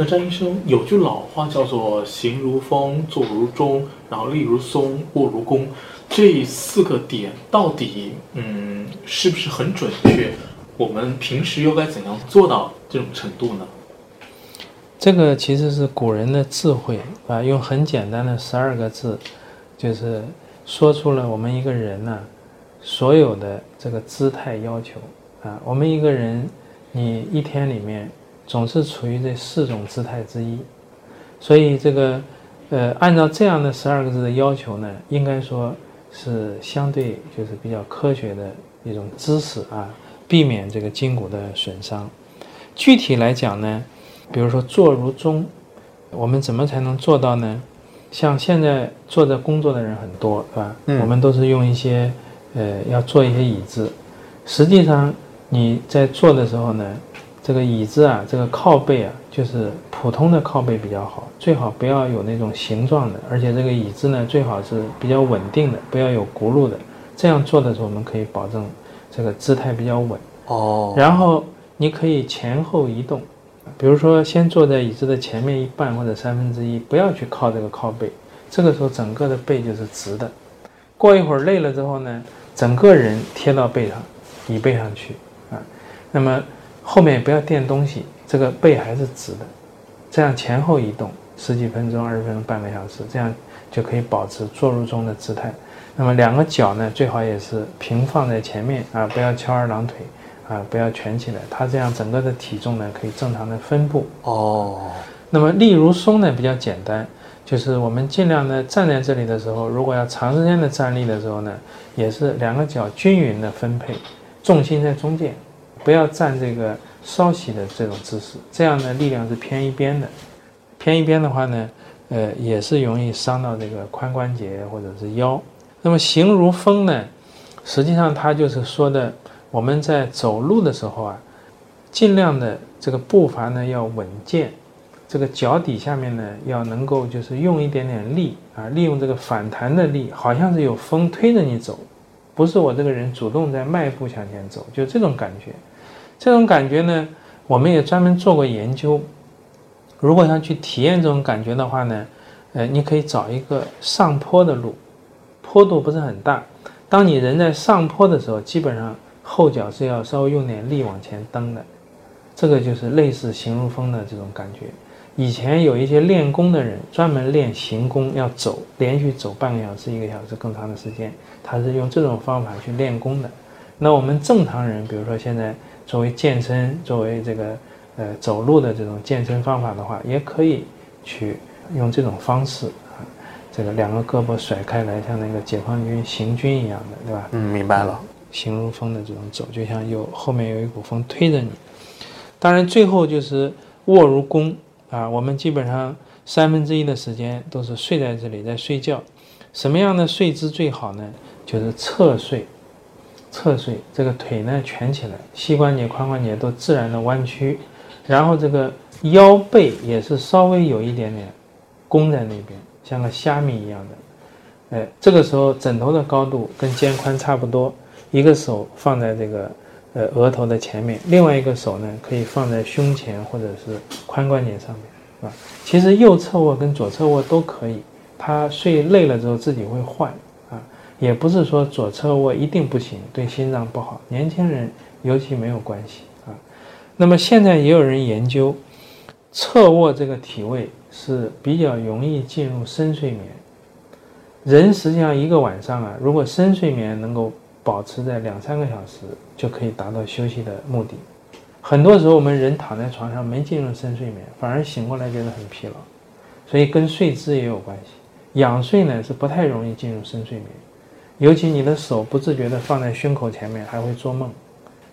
那张医生有句老话叫做“行如风，坐如钟，然后立如松，卧如弓”，这四个点到底嗯是不是很准确？我们平时又该怎样做到这种程度呢？这个其实是古人的智慧啊，用很简单的十二个字，就是说出了我们一个人呢所有的这个姿态要求啊。我们一个人，你一天里面总是处于这四种姿态之一，所以这个呃，按照这样的十二个字的要求呢，应该说是相对就是比较科学的一种知识啊，避免这个筋骨的损伤。具体来讲呢。比如说坐如钟，我们怎么才能做到呢？像现在坐着工作的人很多，是吧？嗯我们都是用一些，呃，要做一些椅子。实际上你在坐的时候呢，这个椅子啊，这个靠背啊，就是普通的靠背比较好，最好不要有那种形状的，而且这个椅子呢，最好是比较稳定的，不要有轱辘的。这样做的时候，我们可以保证这个姿态比较稳。哦，然后你可以前后移动，比如说先坐在椅子的前面一半或者三分之一，不要去靠这个靠背，这个时候整个的背就是直的。过一会儿累了之后呢，整个人贴到背上，椅背上去啊。那么后面也不要垫东西，这个背还是直的，这样前后移动十几分钟、二十分钟、半个小时，这样就可以保持坐如钟的姿态。那么两个脚呢，最好也是平放在前面啊，不要翘二郎腿啊，不要蜷起来，它这样整个的体重呢可以正常的分布。哦，那么立如松呢比较简单，就是我们尽量呢站在这里的时候，如果要长时间的站立的时候呢，也是两个脚均匀的分配，重心在中间，不要站这个稍息的这种姿势，这样呢力量是偏一边的，偏一边的话呢，呃也是容易伤到这个髋关节或者是腰。那么行如风呢，实际上它就是说的我们在走路的时候啊，尽量的这个步伐呢要稳健，这个脚底下面呢要能够就是用一点点力啊，利用这个反弹的力，好像是有风推着你走，不是我这个人主动在迈步向前走，就这种感觉。这种感觉呢，我们也专门做过研究。如果要去体验这种感觉的话呢，呃，你可以找一个上坡的路，坡度不是很大。当你人在上坡的时候，基本上后脚是要稍微用点力往前蹬的，这个就是类似行如风的这种感觉。以前有一些练功的人，专门练行功，要走，连续走半个小时、一个小时更长的时间，他是用这种方法去练功的。那我们正常人，比如说现在作为健身、作为这个呃走路的这种健身方法的话，也可以去用这种方式啊，这个两个胳膊甩开来，像那个解放军行军一样的，对吧？嗯，明白了。行如风的这种走，就像有后面有一股风推着你。当然，最后就是卧如弓啊，我们基本上三分之一的时间都是睡在这里在睡觉。什么样的睡姿最好呢？就是侧睡，侧睡，这个腿呢蜷起来，膝关节、髋关节都自然的弯曲，然后这个腰背也是稍微有一点点弓在那边，像个虾米一样的。哎，这个时候枕头的高度跟肩宽差不多，一个手放在这个呃额头的前面，另外一个手呢可以放在胸前或者是髋关节上面，是吧？其实右侧卧跟左侧卧都可以，他睡累了之后自己会换啊，也不是说左侧卧一定不行，对心脏不好，年轻人尤其没有关系啊。那么现在也有人研究，侧卧这个体位是比较容易进入深睡眠。人实际上一个晚上啊，如果深睡眠能够保持在两三个小时，就可以达到休息的目的。很多时候我们人躺在床上没进入深睡眠，反而醒过来觉得很疲劳，所以跟睡姿也有关系。仰睡呢是不太容易进入深睡眠，尤其你的手不自觉地放在胸口前面，还会做梦。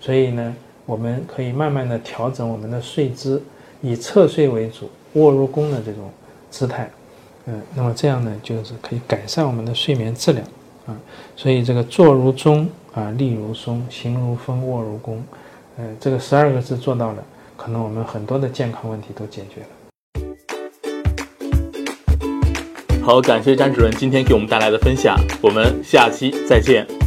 所以呢，我们可以慢慢地调整我们的睡姿，以侧睡为主，卧如弓的这种姿态。嗯，那么这样呢，就是可以改善我们的睡眠质量啊。所以这个坐如钟啊，立如松，行如风，卧如弓，呃，这个十二个字做到了，可能我们很多的健康问题都解决了。好，感谢张主任今天给我们带来的分享，我们下期再见。